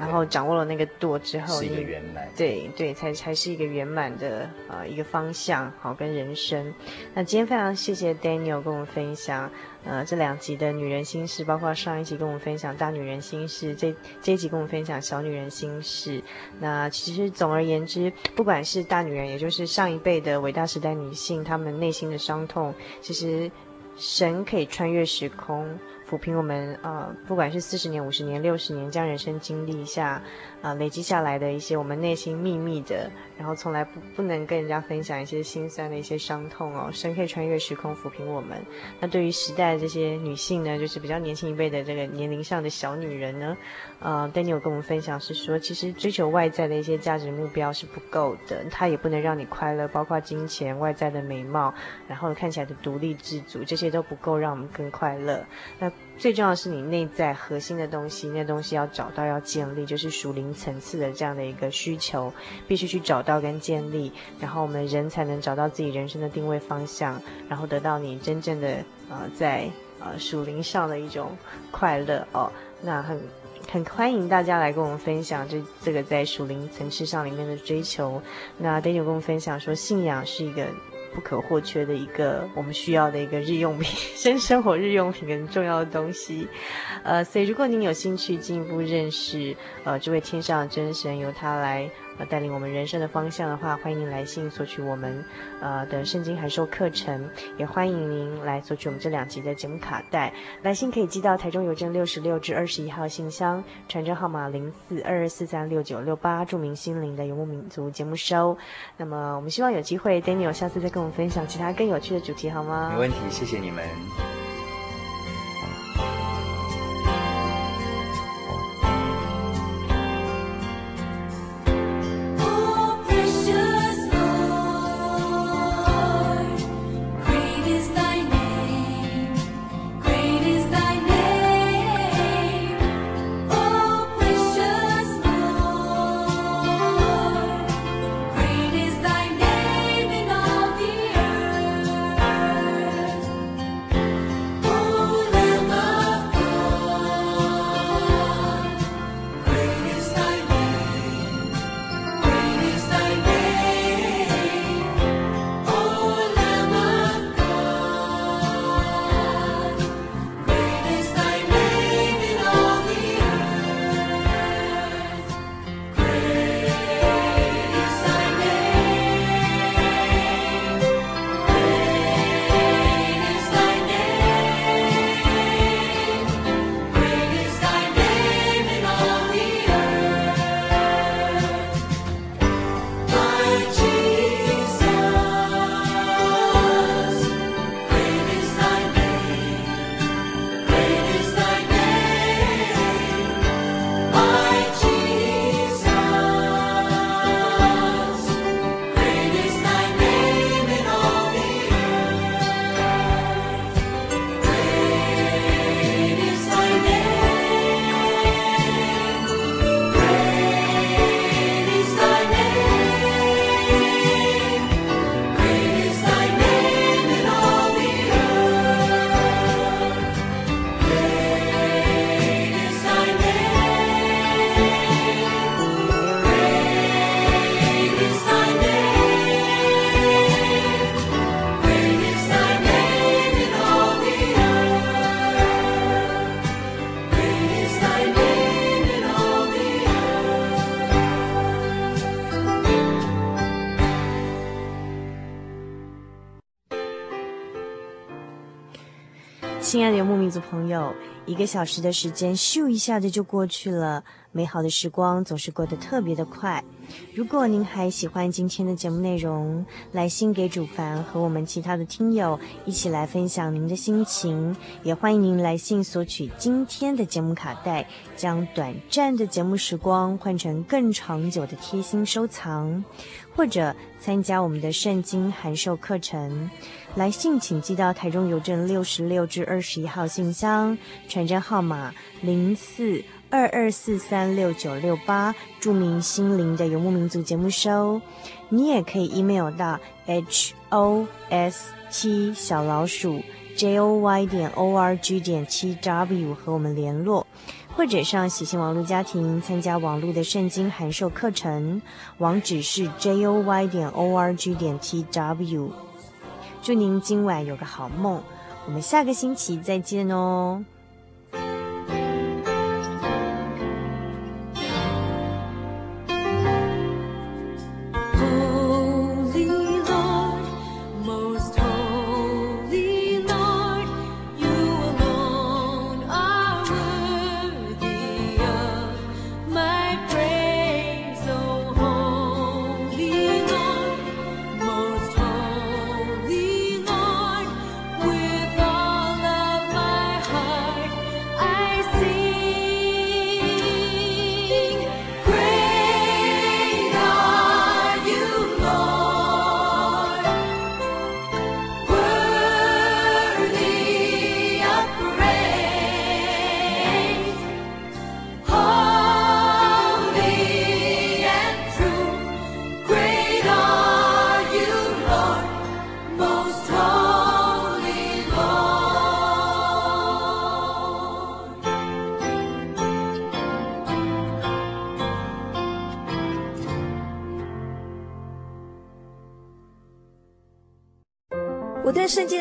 然后掌握了那个舵之后，是一个圆满，对对，才才是一个圆满的呃一个方向，好跟人生。那今天非常谢谢 Daniel 跟我们分享呃这两集的女人心事，包括上一集跟我们分享大女人心事，这这一集跟我们分享小女人心事。那其实总而言之，不管是大女人，也就是上一辈的伟大时代女性，她们内心的伤痛，其实神可以穿越时空。抚平我们呃，不管是四十年、五十年、六十年，这样人生经历一下。啊，累积下来的一些我们内心秘密的，然后从来不不能跟人家分享一些心酸的一些伤痛哦，神可以穿越时空抚平我们。那对于时代的这些女性呢，就是比较年轻一辈的这个年龄上的小女人呢，呃，Daniel 跟我们分享是说，其实追求外在的一些价值目标是不够的，它也不能让你快乐，包括金钱、外在的美貌，然后看起来的独立自主，这些都不够让我们更快乐。那最重要的是你内在核心的东西，那东西要找到、要建立，就是属灵层次的这样的一个需求，必须去找到跟建立，然后我们人才能找到自己人生的定位方向，然后得到你真正的呃在呃属灵上的一种快乐哦。那很很欢迎大家来跟我们分享这这个在属灵层次上里面的追求。那 Daniel 跟我们分享说，信仰是一个。不可或缺的一个我们需要的一个日用品，生 生活日用品跟重要的东西，呃，所以如果您有兴趣进一步认识呃这位天上的真神，由他来。带领我们人生的方向的话，欢迎您来信索取我们呃的圣经函授课程，也欢迎您来索取我们这两集的节目卡带。来信可以寄到台中邮政六十六至二十一号信箱，传真号码零四二二四三六九六八，著名心灵的游牧民族节目收。那么我们希望有机会，Daniel 下次再跟我们分享其他更有趣的主题，好吗？没问题，谢谢你们。朋友一个小时的时间咻一下子就过去了。美好的时光总是过得特别的快。如果您还喜欢今天的节目内容，来信给主凡和我们其他的听友一起来分享您的心情，也欢迎您来信索取今天的节目卡带，将短暂的节目时光换成更长久的贴心收藏，或者参加我们的圣经函授课程。来信请寄到台中邮政六十六至二十一号信箱，传真号码零四。二二四三六九六八，著名心灵的游牧民族节目收，你也可以 email 到 h o s 七小老鼠 j o y 点 o r g 点七 w 和我们联络，或者上喜信网络家庭参加网络的圣经函授课程，网址是 j o y 点 o r g 点七 w。祝您今晚有个好梦，我们下个星期再见哦。